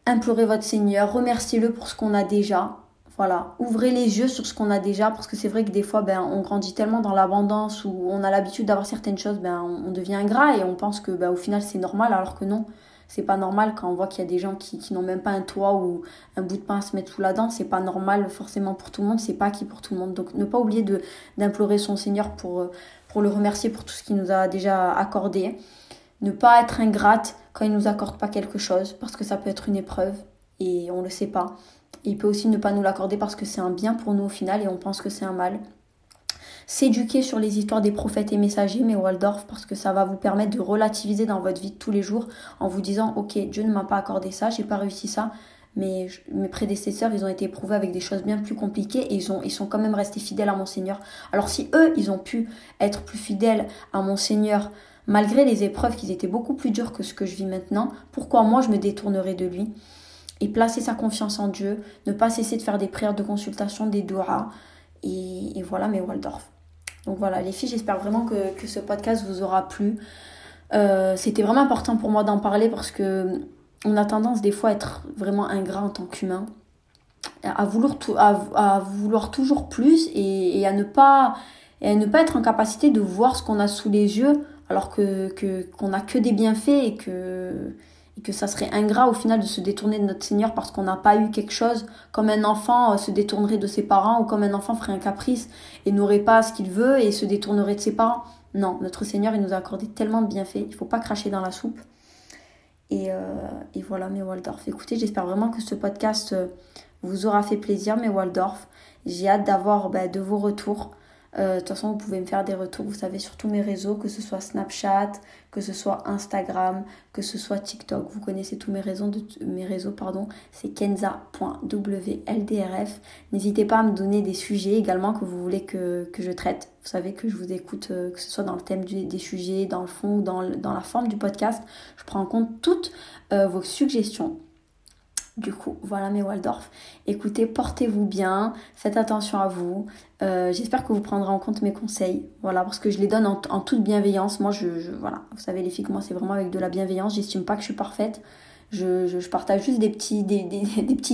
implorez votre Seigneur, remerciez-le pour ce qu'on a déjà. Voilà, ouvrez les yeux sur ce qu'on a déjà, parce que c'est vrai que des fois, ben, on grandit tellement dans l'abondance où on a l'habitude d'avoir certaines choses, ben, on devient ingrat et on pense que ben, au final c'est normal, alors que non, C'est pas normal quand on voit qu'il y a des gens qui, n'ont même pas un toit ou un bout de pain à se mettre sous la dent. C'est pas normal forcément pour tout le monde. C'est pas qui pour tout le monde. Donc ne pas oublier d'implorer son Seigneur pour, pour le remercier pour tout ce qu'il nous a déjà accordé. Ne pas être ingrate quand il nous accorde pas quelque chose parce que ça peut être une épreuve et on le sait pas. il peut aussi ne pas nous l'accorder parce que c'est un bien pour nous au final et on pense que c'est un mal s'éduquer sur les histoires des prophètes et messagers, mais Waldorf, parce que ça va vous permettre de relativiser dans votre vie tous les jours en vous disant, ok, Dieu ne m'a pas accordé ça, j'ai pas réussi ça, mais mes prédécesseurs, ils ont été éprouvés avec des choses bien plus compliquées et ils, ont, ils sont quand même restés fidèles à mon Seigneur. Alors si eux, ils ont pu être plus fidèles à mon Seigneur, malgré les épreuves qui étaient beaucoup plus dures que ce que je vis maintenant, pourquoi moi je me détournerai de lui et placer sa confiance en Dieu, ne pas cesser de faire des prières de consultation, des et, et voilà mes Waldorf. Donc voilà, les filles, j'espère vraiment que, ce podcast vous aura plu. Euh, c'était vraiment important pour moi d'en parler parce que on a tendance des fois à être vraiment ingrat en tant qu'humain, à vouloir, toujours plus et, à ne pas, à ne pas être en capacité de voir ce qu'on a sous les yeux alors que qu'on n'a que des bienfaits et que et que ça serait ingrat au final de se détourner de notre Seigneur parce qu'on n'a pas eu quelque chose, comme un enfant euh, se détournerait de ses parents ou comme un enfant ferait un caprice et n'aurait pas ce qu'il veut et se détournerait de ses parents. Non, notre Seigneur, il nous a accordé tellement de bienfaits, il faut pas cracher dans la soupe. Et, euh, et voilà, mes Waldorf. Écoutez, j'espère vraiment que ce podcast euh, vous aura fait plaisir, mes Waldorf. J'ai hâte d'avoir bah, de vos retours. Euh, de toute façon, vous pouvez me faire des retours, vous savez, sur tous mes réseaux, que ce soit Snapchat, que ce soit Instagram, que ce soit TikTok. Vous connaissez tous mes réseaux, mes réseaux pardon, c'est kenza.wldrf. N'hésitez pas à me donner des sujets également que vous voulez que, je traite. Vous savez que je vous écoute, euh, que ce soit dans le thème des sujets, dans le fond ou dans, dans, la forme du podcast. Je prends en compte toutes euh, vos suggestions. Du coup, voilà mes Waldorf. Écoutez, portez-vous bien, faites attention à vous. Euh, j'espère que vous prendrez en compte mes conseils. Voilà, parce que je les donne en, toute bienveillance. Moi, je, voilà, vous savez les filles, moi c'est vraiment avec de la bienveillance. J'estime pas que je suis parfaite. Je, partage juste [laughs] des petits,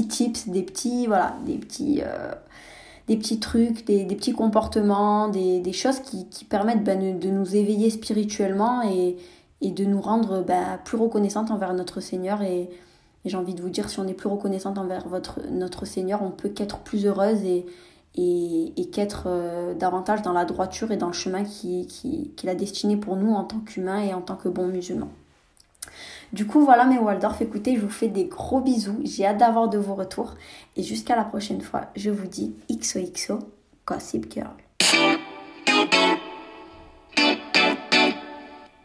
tips, des petits, voilà, des petits, euh, trucs, des, petits comportements, des, choses qui, qui permettent ben, de nous éveiller spirituellement et, et de nous rendre ben, plus reconnaissantes envers notre Seigneur et et j'ai envie de vous dire, si on est plus reconnaissante envers votre, notre Seigneur, on peut qu'être plus heureuse et, et, et qu'être euh, davantage dans la droiture et dans le chemin qu'il qui, qui a destiné pour nous en tant qu'humains et en tant que bons musulmans. Du coup, voilà mes Waldorf. Écoutez, je vous fais des gros bisous. J'ai hâte d'avoir de vos retours. Et jusqu'à la prochaine fois, je vous dis XOXO Gossip Girl.